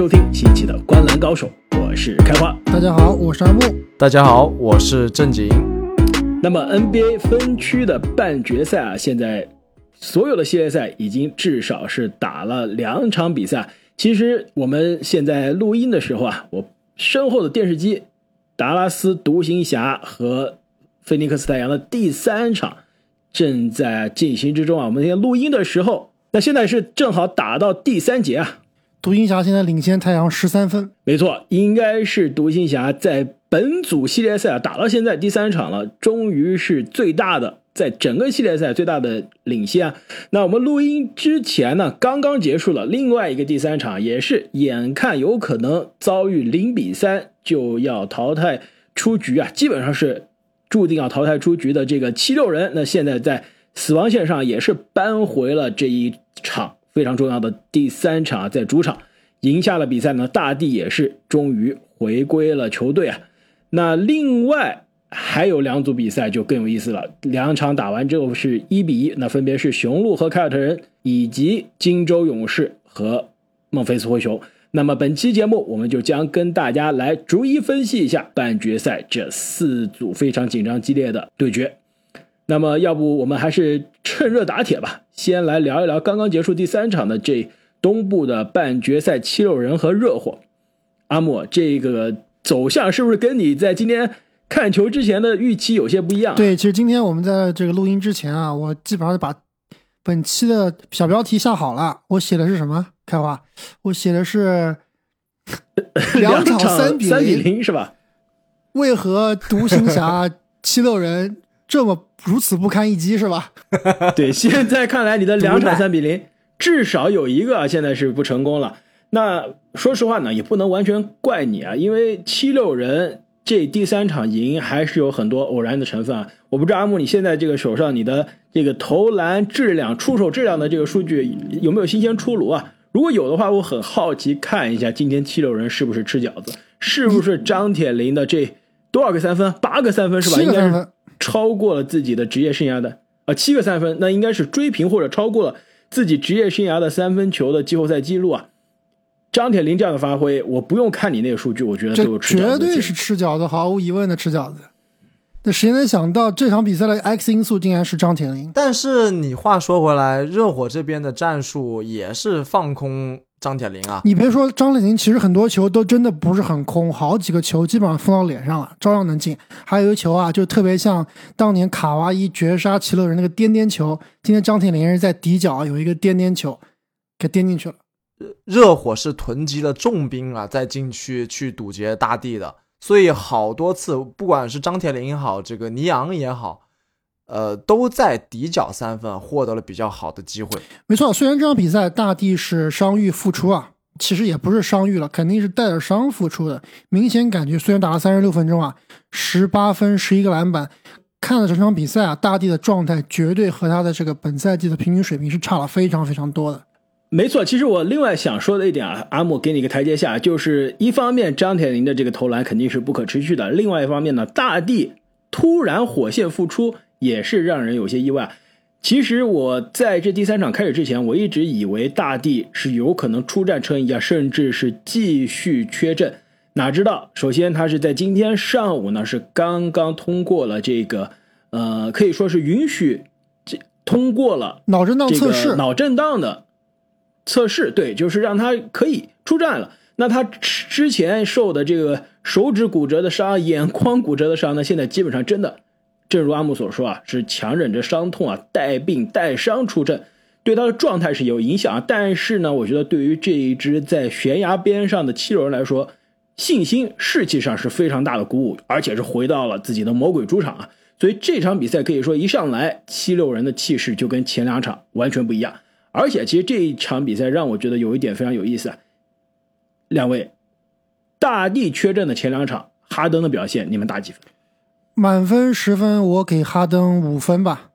收听新一期的《观篮高手》，我是开花。大家好，我是阿木。大家好，我是正经。那么 NBA 分区的半决赛啊，现在所有的系列赛已经至少是打了两场比赛。其实我们现在录音的时候啊，我身后的电视机，达拉斯独行侠和菲尼克斯太阳的第三场正在进行之中啊。我们今天录音的时候，那现在是正好打到第三节啊。独行侠现在领先太阳十三分，没错，应该是独行侠在本组系列赛啊打到现在第三场了，终于是最大的在整个系列赛最大的领先啊。那我们录音之前呢，刚刚结束了另外一个第三场，也是眼看有可能遭遇零比三就要淘汰出局啊，基本上是注定要淘汰出局的这个七六人，那现在在死亡线上也是扳回了这一场。非常重要的第三场，在主场赢下了比赛呢，大帝也是终于回归了球队啊。那另外还有两组比赛就更有意思了，两场打完之后是一比一，那分别是雄鹿和凯尔特人，以及金州勇士和孟菲斯灰熊。那么本期节目我们就将跟大家来逐一分析一下半决赛这四组非常紧张激烈的对决。那么要不我们还是趁热打铁吧。先来聊一聊刚刚结束第三场的这东部的半决赛，七六人和热火。阿莫，这个走向是不是跟你在今天看球之前的预期有些不一样？对，其实今天我们在这个录音之前啊，我基本上把本期的小标题下好了。我写的是什么？开花，我写的是 两场三比零，是吧？为何独行侠七六人这么？如此不堪一击是吧？对，现在看来你的两场三比零，至少有一个现在是不成功了。那说实话呢，也不能完全怪你啊，因为七六人这第三场赢还是有很多偶然的成分啊。我不知道阿木你现在这个手上你的这个投篮质量、出手质量的这个数据有没有新鲜出炉啊？如果有的话，我很好奇看一下今天七六人是不是吃饺子，是不是张铁林的这多少个三分？八个三分是吧？应该是。超过了自己的职业生涯的啊七个三分，那应该是追平或者超过了自己职业生涯的三分球的季后赛记录啊！张铁林这样的发挥，我不用看你那个数据，我觉得这绝对是吃饺子，毫无疑问的吃饺子。那谁能想到这场比赛的 X 因素竟然是张铁林？但是你话说回来，热火这边的战术也是放空。张铁林啊，你别说张铁林，其实很多球都真的不是很空，好几个球基本上封到脸上了，照样能进。还有一个球啊，就特别像当年卡哇伊绝杀奇乐人那个颠颠球，今天张铁林是在底角有一个颠颠球，给颠进去了。热火是囤积了重兵啊，在禁区去堵截大地的，所以好多次，不管是张铁林也好，这个尼昂也好。呃，都在底角三分获得了比较好的机会。没错，虽然这场比赛大帝是伤愈复出啊，其实也不是伤愈了，肯定是带着伤复出的。明显感觉，虽然打了三十六分钟啊，十八分，十一个篮板，看了整场比赛啊，大帝的状态绝对和他的这个本赛季的平均水平是差了非常非常多的。没错，其实我另外想说的一点啊，阿木给你一个台阶下，就是一方面张铁林的这个投篮肯定是不可持续的，另外一方面呢，大地突然火线复出。也是让人有些意外。其实我在这第三场开始之前，我一直以为大帝是有可能出战车一啊，甚至是继续缺阵。哪知道，首先他是在今天上午呢，是刚刚通过了这个，呃，可以说是允许这通过了脑震荡测试，脑震荡的测试，对，就是让他可以出战了。那他之前受的这个手指骨折的伤、眼眶骨折的伤呢，现在基本上真的。正如阿木所说啊，是强忍着伤痛啊，带病带伤出阵，对他的状态是有影响啊。但是呢，我觉得对于这一支在悬崖边上的七六人来说，信心士气上是非常大的鼓舞，而且是回到了自己的魔鬼主场啊。所以这场比赛可以说一上来，七六人的气势就跟前两场完全不一样。而且其实这一场比赛让我觉得有一点非常有意思啊，两位大地缺阵的前两场，哈登的表现，你们打几分？满分十分，我给哈登五分吧。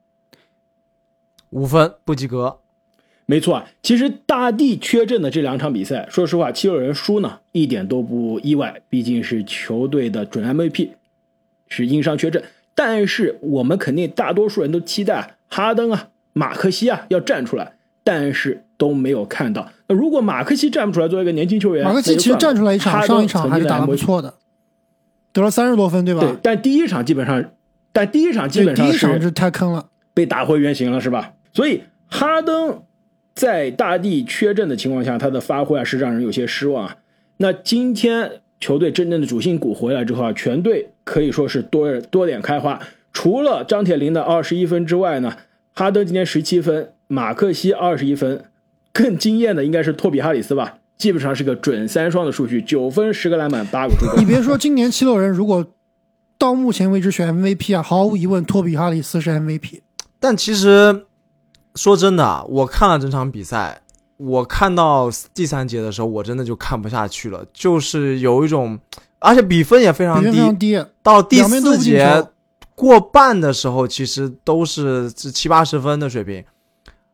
五分不及格，没错啊。其实大地缺阵的这两场比赛，说实话，七六人输呢一点都不意外，毕竟是球队的准 MVP，是因伤缺阵。但是我们肯定大多数人都期待哈登啊、马克西啊要站出来，但是都没有看到。那如果马克西站不出来，作为一个年轻球员，马克西其实站出来一场，上一场还是打得不错的，得了三十多分，对吧？对，但第一场基本上，但第一场基本上第一场是太坑了，被打回原形了，是吧？所以哈登在大帝缺阵的情况下，他的发挥啊是让人有些失望啊。那今天球队真正的主心骨回来之后啊，全队可以说是多多点开花。除了张铁林的二十一分之外呢，哈登今天十七分，马克西二十一分，更惊艳的应该是托比哈里斯吧，基本上是个准三双的数据，九分十个篮板八个助攻。你别说，今年七六人如果到目前为止选 MVP 啊，毫无疑问托比哈里斯是 MVP。但其实说真的，我看了整场比赛。我看到第三节的时候，我真的就看不下去了，就是有一种，而且比分也非常低，到第四节过半的时候，其实都是七八十分的水平。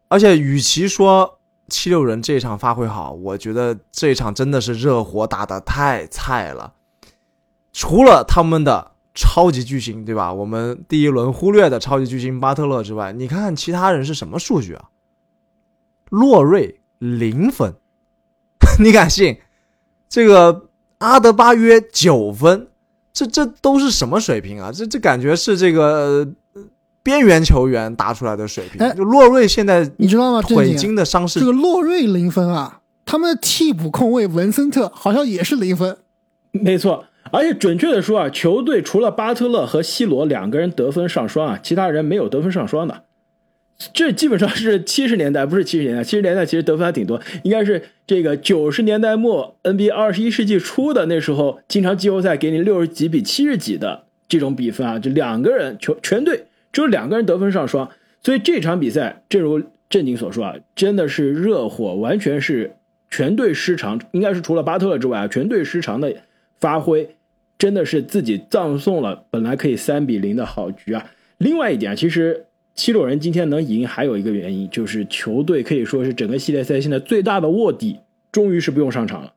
而且，与其说七六人这一场发挥好，我觉得这一场真的是热火打的太菜了。除了他们的超级巨星，对吧？我们第一轮忽略的超级巨星巴特勒之外，你看看其他人是什么数据啊？洛瑞。零分，你敢信？这个阿德巴约九分，这这都是什么水平啊？这这感觉是这个边缘球员打出来的水平。就洛瑞现在你知道吗？腿筋的伤势，这个洛瑞零分啊，他们的替补控卫文森特好像也是零分。没错，而且准确的说啊，球队除了巴特勒和西罗两个人得分上双啊，其他人没有得分上双的。这基本上是七十年代，不是七十年代。七十年代其实得分还挺多，应该是这个九十年代末 NBA 二十一世纪初的那时候，经常季后赛给你六十几比七十几的这种比分啊，就两个人球全队只有两个人得分上双。所以这场比赛，正如正经所说啊，真的是热火完全是全队失常，应该是除了巴特勒之外啊，全队失常的发挥，真的是自己葬送了本来可以三比零的好局啊。另外一点，其实。七六人今天能赢，还有一个原因就是球队可以说是整个系列赛现在最大的卧底，终于是不用上场了。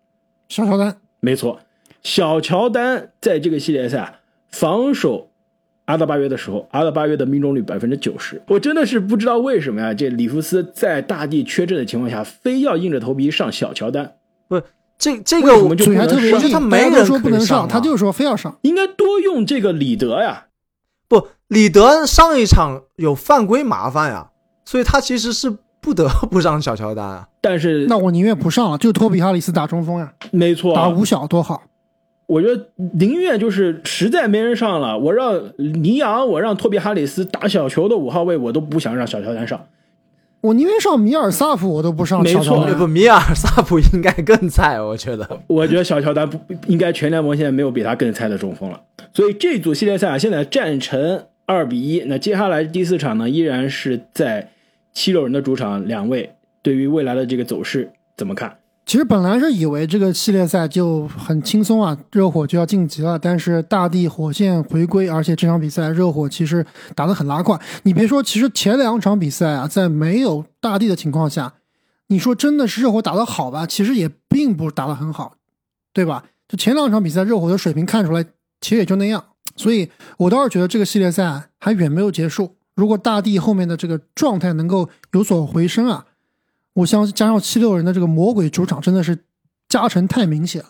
小乔丹，没错，小乔丹在这个系列赛防守阿德巴约的时候，阿德巴约的命中率百分之九十。我真的是不知道为什么呀，这里弗斯在大地缺阵的情况下，非要硬着头皮上小乔丹。不，这这个我们就特别他没人说不能上，他就是说非要上，应该多用这个里德呀。不，里德上一场有犯规麻烦呀，所以他其实是不得不上小乔丹啊。但是那我宁愿不上了，就托比哈里斯打中锋呀。没错，打五小多好。我觉得宁愿就是实在没人上了，我让尼昂，我让托比哈里斯打小球的五号位，我都不想让小乔丹上。我宁愿上米尔萨普，我都不上。没错，不，米尔萨普应该更菜，我觉得。我觉得小乔丹不应该全联盟现在没有比他更菜的中锋了。所以这组系列赛啊，现在战成二比一。那接下来第四场呢，依然是在七六人的主场。两位对于未来的这个走势怎么看？其实本来是以为这个系列赛就很轻松啊，热火就要晋级了。但是大地火线回归，而且这场比赛热火其实打得很拉胯。你别说，其实前两场比赛啊，在没有大地的情况下，你说真的是热火打得好吧？其实也并不打得很好，对吧？就前两场比赛，热火的水平看出来，其实也就那样。所以我倒是觉得这个系列赛还远没有结束。如果大地后面的这个状态能够有所回升啊。我相信加上七六人的这个魔鬼主场真的是加成太明显了，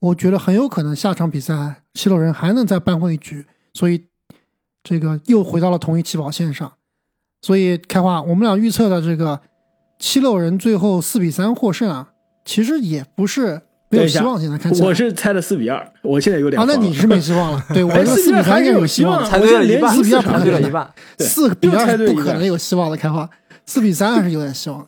我觉得很有可能下场比赛七六人还能再扳回一局，所以这个又回到了同一起跑线上。所以开花，我们俩预测的这个七六人最后四比三获胜啊，其实也不是没有希望。现在看起来我是猜的四比二，我现在有点啊，那你是没希望了。对我四比三有希望，猜对了一半，四比二猜对了一半，四比二不可能有希望的。开花四比三还是有点希望。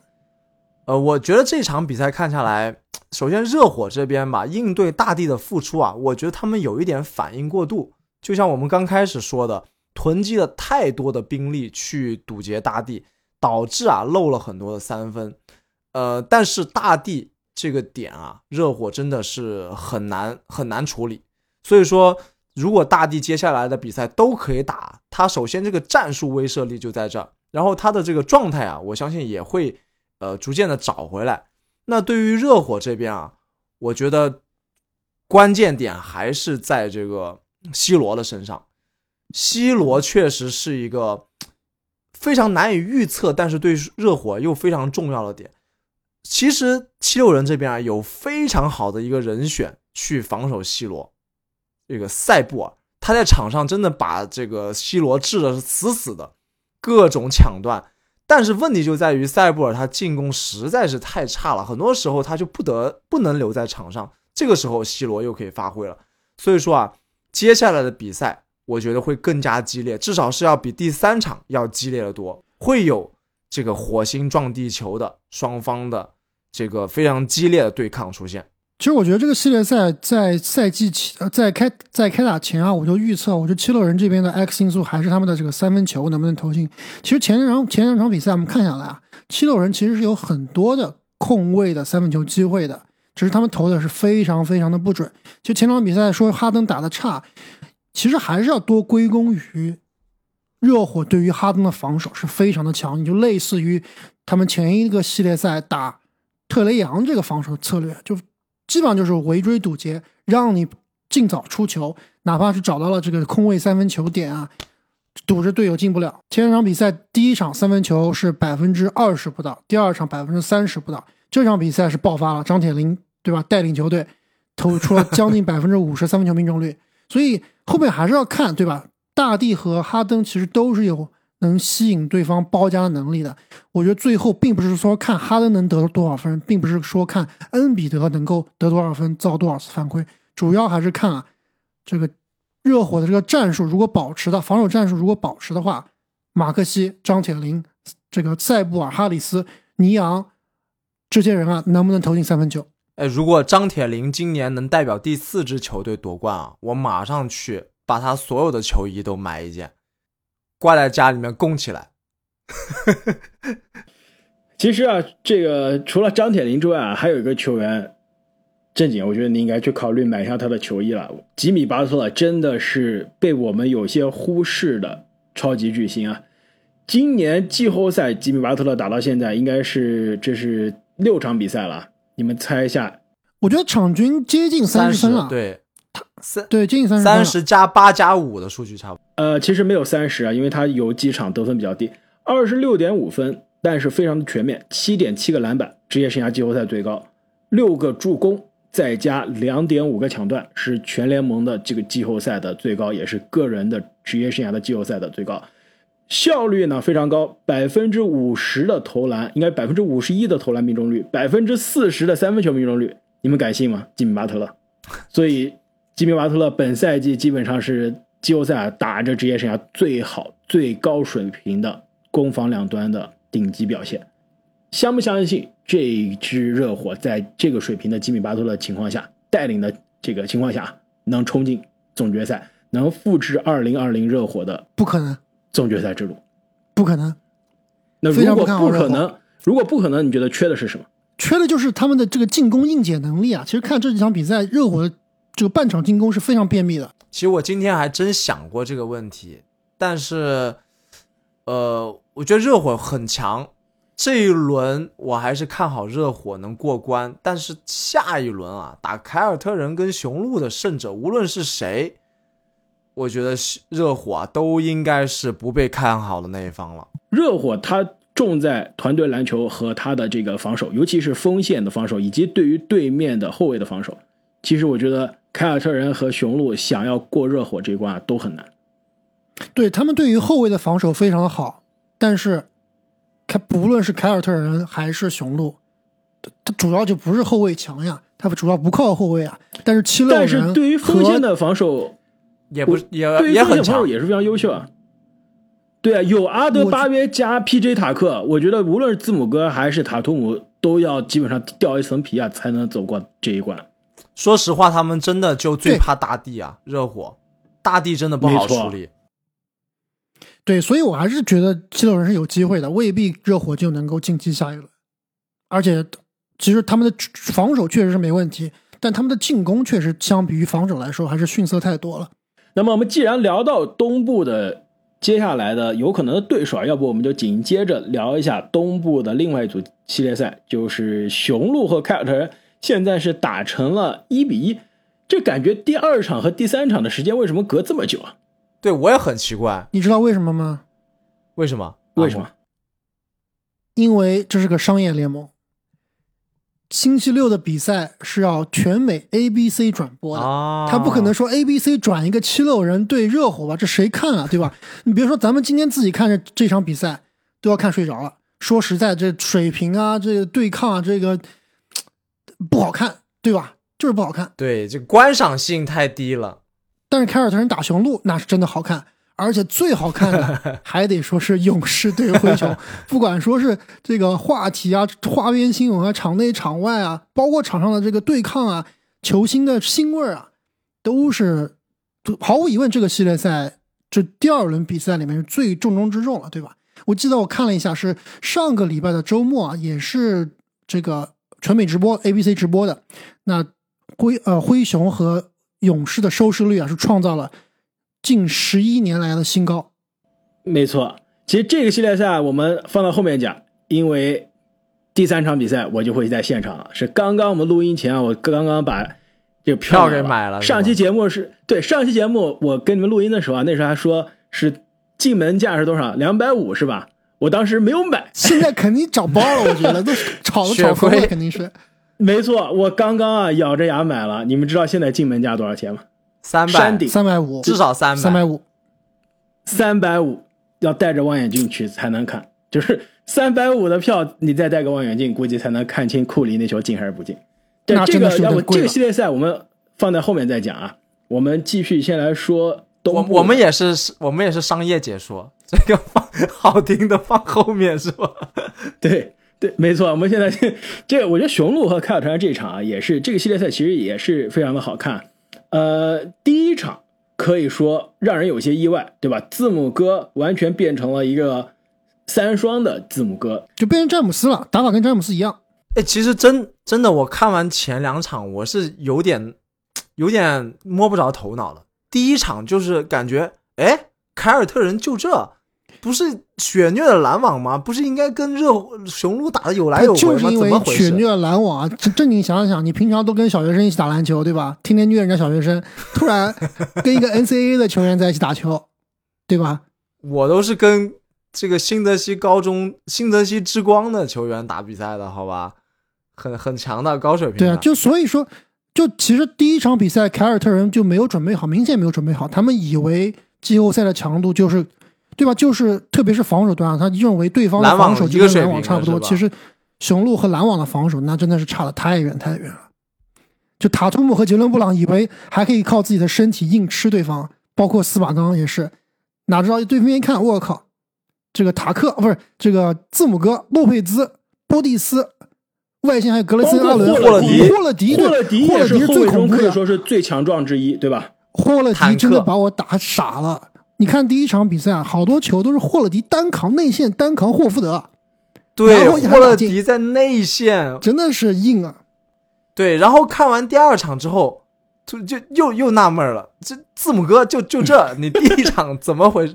呃，我觉得这场比赛看下来，首先热火这边吧，应对大地的付出啊，我觉得他们有一点反应过度。就像我们刚开始说的，囤积了太多的兵力去堵截大地，导致啊漏了很多的三分。呃，但是大地这个点啊，热火真的是很难很难处理。所以说，如果大地接下来的比赛都可以打，他首先这个战术威慑力就在这儿，然后他的这个状态啊，我相信也会。呃，逐渐的找回来。那对于热火这边啊，我觉得关键点还是在这个 C 罗的身上。C 罗确实是一个非常难以预测，但是对热火又非常重要的点。其实七六人这边啊有非常好的一个人选去防守 C 罗，这个塞布尔，他在场上真的把这个 C 罗治的是死死的，各种抢断。但是问题就在于塞布尔他进攻实在是太差了，很多时候他就不得不能留在场上。这个时候 C 罗又可以发挥了，所以说啊，接下来的比赛我觉得会更加激烈，至少是要比第三场要激烈的多，会有。这个火星撞地球的双方的这个非常激烈的对抗出现。其实我觉得这个系列赛在赛季前，呃，在开在开打前啊，我就预测，我觉得七六人这边的 X 因素还是他们的这个三分球能不能投进。其实前两场前两场比赛我们看下来啊，七六人其实是有很多的空位的三分球机会的，只是他们投的是非常非常的不准。就前场比赛说哈登打的差，其实还是要多归功于。热火对于哈登的防守是非常的强，你就类似于他们前一个系列赛打特雷杨这个防守策略，就基本上就是围追堵截，让你尽早出球，哪怕是找到了这个空位三分球点啊，堵着队友进不了。前两场比赛第一场三分球是百分之二十不到，第二场百分之三十不到，这场比赛是爆发了，张铁林对吧？带领球队投出了将近百分之五十三分球命中率，所以后面还是要看对吧？大帝和哈登其实都是有能吸引对方包夹能力的。我觉得最后并不是说看哈登能得多少分，并不是说看恩比德能够得多少分，造多少次犯规，主要还是看啊，这个热火的这个战术如果保持的防守战术如果保持的话，马克西、张铁林、这个塞布尔、哈里斯、尼昂这些人啊，能不能投进三分球？哎，如果张铁林今年能代表第四支球队夺冠啊，我马上去。把他所有的球衣都买一件，挂在家里面供起来。其实啊，这个除了张铁林之外啊，还有一个球员，正经，我觉得你应该去考虑买一下他的球衣了。吉米巴特勒真的是被我们有些忽视的超级巨星啊！今年季后赛，吉米巴特勒打到现在应该是这是六场比赛了，你们猜一下？我觉得场均接近三十分了。对。三对接近三十三十加八加五的数据差不多。呃，其实没有三十啊，因为他有几场得分比较低，二十六点五分，但是非常的全面，七点七个篮板，职业生涯季后赛最高，六个助攻，再加两点五个抢断，是全联盟的这个季后赛的最高，也是个人的职业生涯的季后赛的最高。效率呢非常高，百分之五十的投篮，应该百分之五十一的投篮命中率，百分之四十的三分球命中率，你们敢信吗？吉米巴特勒，所以。吉米·巴特勒本赛季基本上是季后赛打着职业生涯最好、最高水平的攻防两端的顶级表现。相不相信这支热火在这个水平的吉米·巴特勒情况下带领的这个情况下能冲进总决赛，能复制2020热火的？不可能，总决赛之路不可能。那如果不可能，如果不可能，你觉得缺的是什么？缺的就是他们的这个进攻硬解能力啊！其实看这几场比赛，热火。这个半场进攻是非常便秘的。其实我今天还真想过这个问题，但是，呃，我觉得热火很强，这一轮我还是看好热火能过关。但是下一轮啊，打凯尔特人跟雄鹿的胜者，无论是谁，我觉得热火啊都应该是不被看好的那一方了。热火他重在团队篮球和他的这个防守，尤其是锋线的防守，以及对于对面的后卫的防守。其实我觉得。凯尔特人和雄鹿想要过热火这一关都很难。对他们对于后卫的防守非常的好，但是，他不论是凯尔特人还是雄鹿，他主要就不是后卫强呀，他主要不靠后卫啊。但是七六人，但是对于锋线的防守也不也也很强，也是非常优秀啊。对啊，有阿德巴约加 P.J. 塔克，我觉得无论是字母哥还是塔图姆，都要基本上掉一层皮啊，才能走过这一关。说实话，他们真的就最怕大地啊！热火，大地真的不好处理。对，所以我还是觉得七六人是有机会的，未必热火就能够晋级下一轮。而且，其实他们的防守确实是没问题，但他们的进攻确实相比于防守来说还是逊色太多了。那么，我们既然聊到东部的接下来的有可能的对手，要不我们就紧接着聊一下东部的另外一组系列赛，就是雄鹿和凯尔特人。现在是打成了一比一，这感觉第二场和第三场的时间为什么隔这么久啊？对我也很奇怪，你知道为什么吗？为什么？为什么？因为这是个商业联盟，星期六的比赛是要全美 ABC 转播的，啊，他不可能说 ABC 转一个七六人对热火吧，这谁看啊，对吧？你别说咱们今天自己看着这场比赛都要看睡着了。说实在，这水平啊，这个对抗啊，这个不好看，对吧？就是不好看。对，这观赏性太低了。但是凯尔特人打雄鹿那是真的好看，而且最好看的 还得说是勇士对灰熊。不管说是这个话题啊、花边新闻啊、场内场外啊，包括场上的这个对抗啊、球星的腥味啊，都是毫无疑问，这个系列赛这第二轮比赛里面是最重中之重了，对吧？我记得我看了一下，是上个礼拜的周末啊，也是这个全美直播 ABC 直播的。那灰呃灰熊和勇士的收视率啊，是创造了近十一年来的新高。没错，其实这个系列赛我们放到后面讲，因为第三场比赛我就会在现场了。是刚刚我们录音前啊，我刚刚把这个票给买了。上期节目是对上期节目我跟你们录音的时候啊，那时候还说是。进门价是多少？两百五是吧？我当时没有买，现在肯定涨爆了，我觉得都炒都炒疯了，肯定是。没错，我刚刚啊咬着牙买了。你们知道现在进门价多少钱吗？三百，山顶三百五，至少三百，三百五，三百五要带着望远镜去才能看，就是三百五的票，你再戴个望远镜，估计才能看清库里那球进还是不进。那这个要不这个系列赛我们放在后面再讲啊。我们继续先来说。我我们也是，我们也是商业解说，这个放好听的放后面是吧？对对，没错。我们现在这个，我觉得雄鹿和凯尔特人这场啊，也是这个系列赛其实也是非常的好看。呃，第一场可以说让人有些意外，对吧？字母哥完全变成了一个三双的字母哥，就变成詹姆斯了，打法跟詹姆斯一样。哎，其实真真的，我看完前两场，我是有点有点摸不着头脑了。第一场就是感觉，哎，凯尔特人就这，不是血虐的篮网吗？不是应该跟热雄鹿打的有来有回吗？就是因为血虐篮网啊！正经想想，你平常都跟小学生一起打篮球，对吧？天天虐人家小学生，突然 跟一个 NCAA 的球员在一起打球，对吧？我都是跟这个新泽西高中、新泽西之光的球员打比赛的，好吧？很很强的高水平。对啊，就所以说。就其实第一场比赛，凯尔特人就没有准备好，明显没有准备好。他们以为季后赛的强度就是，对吧？就是特别是防守端啊，他认为对方的防守就跟篮网差不多。其实雄鹿和篮网的防守那真的是差的太远太远了。就塔图姆和杰伦布朗以为还可以靠自己的身体硬吃对方，包括斯马刚也是，哪知道对方一看，我靠，这个塔克不是这个字母哥、洛佩兹、波蒂斯。外线还有格雷森、阿伦、霍勒迪、霍勒迪、霍勒迪也是最恐怖的，可以说是最强壮之一，对吧？霍勒迪真的把我打傻了。你看第一场比赛啊，好多球都是霍勒迪单扛内线，单扛霍福德。对，霍勒迪在内线真的是硬啊。对，然后看完第二场之后，就就又又纳闷了，这字母哥就就这，你第一场 怎么回事？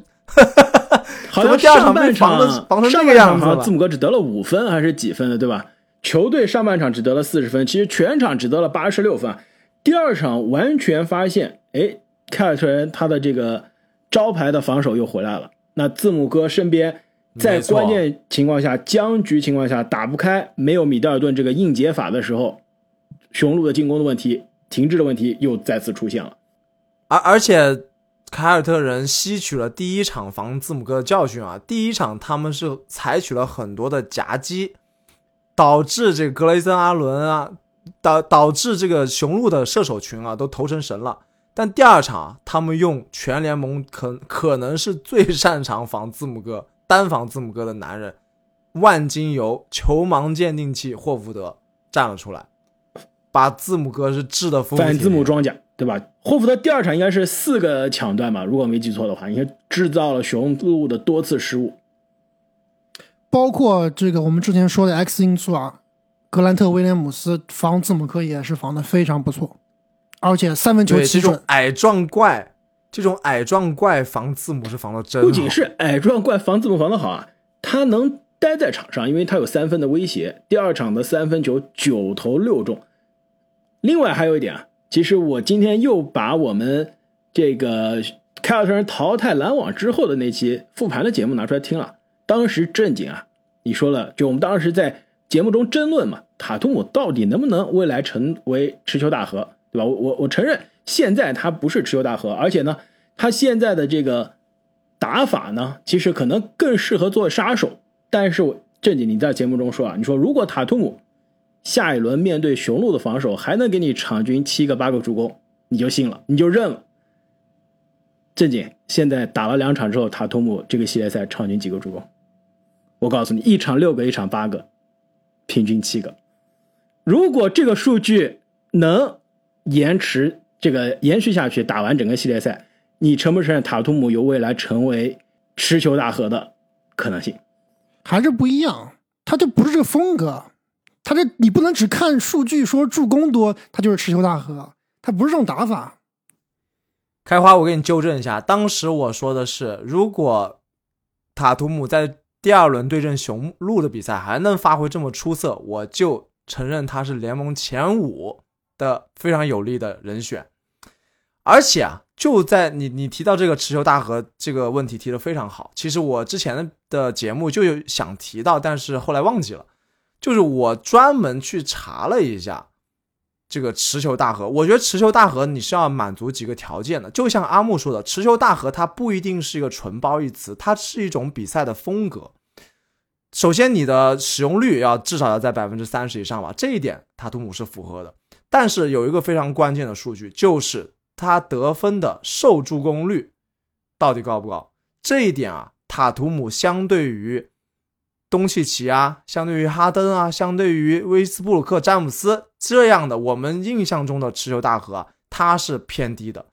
好像第二场被防的防成这个样子字母哥只得了五分还是几分的，对吧？球队上半场只得了四十分，其实全场只得了八十六分。第二场完全发现，哎，凯尔特人他的这个招牌的防守又回来了。那字母哥身边在关键情况下、僵局情况下打不开，没有米德尔顿这个硬解法的时候，雄鹿的进攻的问题、停滞的问题又再次出现了。而而且凯尔特人吸取了第一场防字母哥的教训啊，第一场他们是采取了很多的夹击。导致这个格雷森阿伦啊，导导致这个雄鹿的射手群啊都投成神了。但第二场他们用全联盟可可能是最擅长防字母哥、单防字母哥的男人，万金油球盲鉴定器霍福德站了出来，把字母哥是治的反字母装甲，对吧？霍福德第二场应该是四个抢断吧，如果没记错的话，应该制造了雄鹿的多次失误。包括这个我们之前说的 X 因素啊，格兰特威廉姆斯防字母哥也是防的非常不错，而且三分球这种矮壮怪，这种矮壮怪防字母是防的真。不仅是矮壮怪防字母防的好啊，他能待在场上，因为他有三分的威胁。第二场的三分球九投六中。另外还有一点啊，其实我今天又把我们这个凯尔特人淘汰篮网之后的那期复盘的节目拿出来听了。当时正经啊，你说了，就我们当时在节目中争论嘛，塔图姆到底能不能未来成为持球大核，对吧？我我我承认现在他不是持球大核，而且呢，他现在的这个打法呢，其实可能更适合做杀手。但是我正经你在节目中说啊，你说如果塔图姆下一轮面对雄鹿的防守还能给你场均七个八个助攻，你就信了，你就认了。正经现在打了两场之后，塔图姆这个系列赛场均几个助攻？我告诉你，一场六个，一场八个，平均七个。如果这个数据能延迟这个延续下去，打完整个系列赛，你承不承认塔图姆有未来成为持球大核的可能性？还是不一样，他就不是这个风格，他这你不能只看数据说助攻多，他就是持球大核，他不是这种打法。开花，我给你纠正一下，当时我说的是，如果塔图姆在第二轮对阵雄鹿的比赛还能发挥这么出色，我就承认他是联盟前五的非常有力的人选。而且啊，就在你你提到这个持球大核这个问题提的非常好，其实我之前的节目就有想提到，但是后来忘记了，就是我专门去查了一下这个持球大核。我觉得持球大核你是要满足几个条件的，就像阿木说的，持球大核它不一定是一个纯褒义词，它是一种比赛的风格。首先，你的使用率要至少要在百分之三十以上吧，这一点塔图姆是符合的。但是有一个非常关键的数据，就是他得分的受助攻率到底高不高？这一点啊，塔图姆相对于东契奇啊，相对于哈登啊，相对于威斯布鲁克、詹姆斯这样的我们印象中的持球大核，他是偏低的。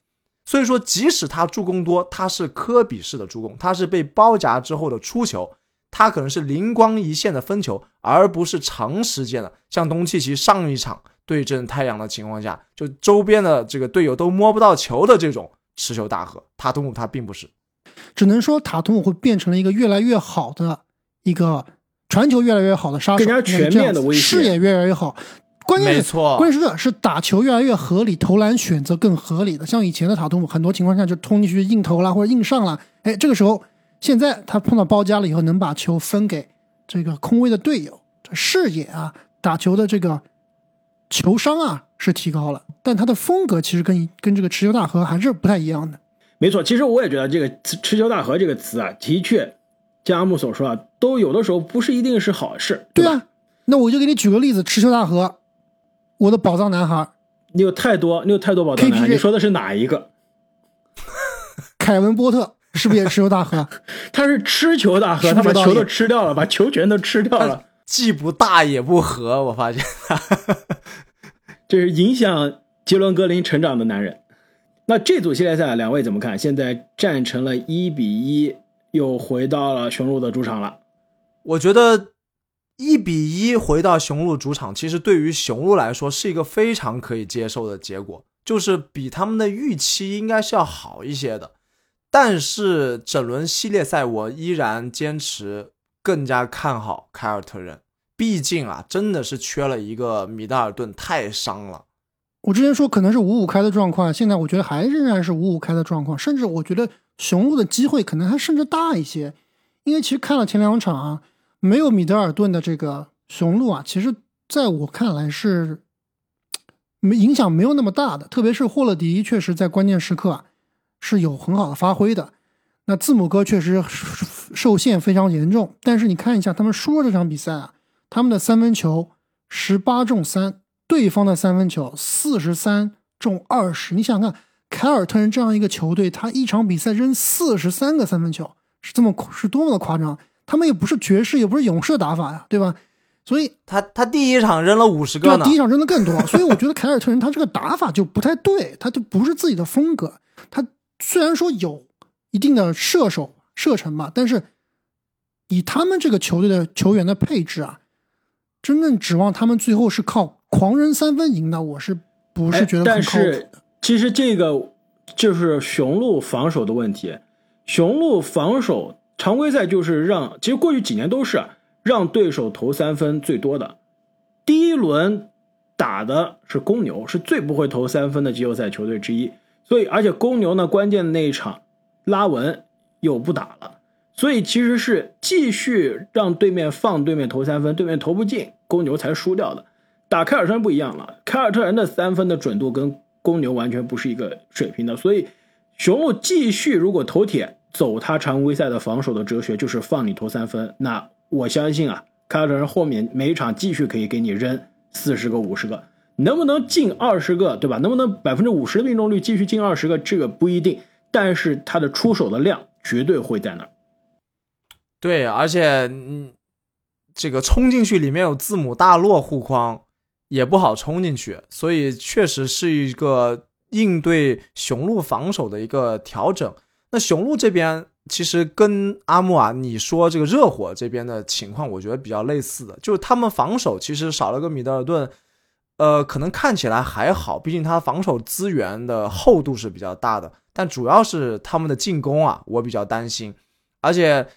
所以说，即使他助攻多，他是科比式的助攻，他是被包夹之后的出球。他可能是灵光一现的分球，而不是长时间的。像东契奇上一场对阵太阳的情况下，就周边的这个队友都摸不到球的这种持球大核，塔图姆他并不是。只能说塔图姆会变成了一个越来越好的一个传球越来越好的杀手，更加全面的威胁，视野越来越好。关键是关键是这是打球越来越合理，投篮选择更合理的。像以前的塔图姆，很多情况下就冲进去硬投啦，或者硬上了，哎，这个时候。现在他碰到包夹了以后，能把球分给这个空位的队友，这视野啊，打球的这个球商啊是提高了，但他的风格其实跟跟这个持球大核还是不太一样的。没错，其实我也觉得这个持球大核这个词啊，的确，像阿木所说啊，都有的时候不是一定是好事。对啊，那我就给你举个例子，持球大河，我的宝藏男孩，你有太多，你有太多宝藏男孩，你说的是哪一个？凯文波特。是不是也吃球大河？他是吃球大河，他把球都吃掉了，把球权都吃掉了。既不大也不和，我发现，这是影响杰伦格林成长的男人。那这组系列赛两位怎么看？现在战成了一比一，又回到了雄鹿的主场了。我觉得一比一回到雄鹿主场，其实对于雄鹿来说是一个非常可以接受的结果，就是比他们的预期应该是要好一些的。但是整轮系列赛，我依然坚持更加看好凯尔特人。毕竟啊，真的是缺了一个米德尔顿，太伤了。我之前说可能是五五开的状况，现在我觉得还仍然是五五开的状况。甚至我觉得雄鹿的机会可能还甚至大一些，因为其实看了前两场啊，没有米德尔顿的这个雄鹿啊，其实在我看来是没影响没有那么大的。特别是霍勒迪，确实在关键时刻啊。是有很好的发挥的，那字母哥确实受限非常严重。但是你看一下他们输了这场比赛啊，他们的三分球十八中三，对方的三分球四十三中二十。你想看凯尔特人这样一个球队，他一场比赛扔四十三个三分球，是这么是多么的夸张？他们也不是爵士，也不是勇士的打法呀，对吧？所以他他第一场扔了五十个呢，第一场扔的更多。所以我觉得凯尔特人他这个打法就不太对，他就不是自己的风格，他。虽然说有一定的射手射程吧，但是以他们这个球队的球员的配置啊，真正指望他们最后是靠狂人三分赢的，我是不是觉得但是其实这个就是雄鹿防守的问题。雄鹿防守常规赛就是让，其实过去几年都是让对手投三分最多的。第一轮打的是公牛，是最不会投三分的季后赛球队之一。所以，而且公牛呢，关键的那一场，拉文又不打了，所以其实是继续让对面放对面投三分，对面投不进，公牛才输掉的。打凯尔特人不一样了，凯尔特人的三分的准度跟公牛完全不是一个水平的，所以雄鹿继续如果投铁走他常规赛的防守的哲学，就是放你投三分，那我相信啊，凯尔特人后面每一场继续可以给你扔四十个、五十个，能不能进二十个，对吧？能不能百分之五十的命中率继续进二十个，这个不一定，但是他的出手的量绝对会在那。对，而且嗯，这个冲进去里面有字母大洛护框，也不好冲进去，所以确实是一个应对雄鹿防守的一个调整。那雄鹿这边其实跟阿木啊，你说这个热火这边的情况，我觉得比较类似的，就是他们防守其实少了个米德尔顿，呃，可能看起来还好，毕竟他防守资源的厚度是比较大的，但主要是他们的进攻啊，我比较担心，而且。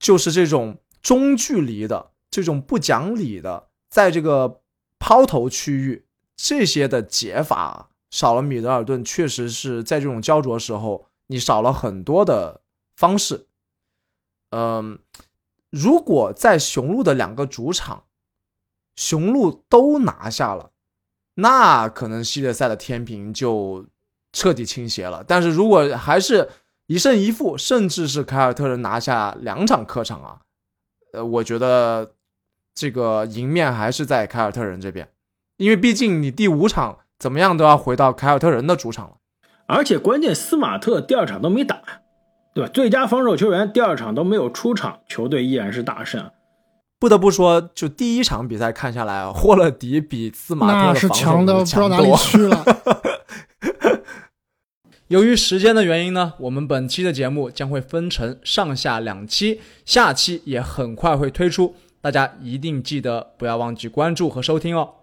就是这种中距离的、这种不讲理的，在这个抛投区域这些的解法少了。米德尔顿确实是在这种焦灼时候，你少了很多的方式。嗯，如果在雄鹿的两个主场，雄鹿都拿下了，那可能系列赛的天平就彻底倾斜了。但是如果还是一胜一负，甚至是凯尔特人拿下两场客场啊，呃，我觉得这个赢面还是在凯尔特人这边，因为毕竟你第五场怎么样都要回到凯尔特人的主场了，而且关键斯马特第二场都没打，对吧？最佳防守球员第二场都没有出场，球队依然是大胜。不得不说，就第一场比赛看下来，霍勒迪比斯马特那是强的不知道哪里去了。由于时间的原因呢，我们本期的节目将会分成上下两期，下期也很快会推出，大家一定记得不要忘记关注和收听哦。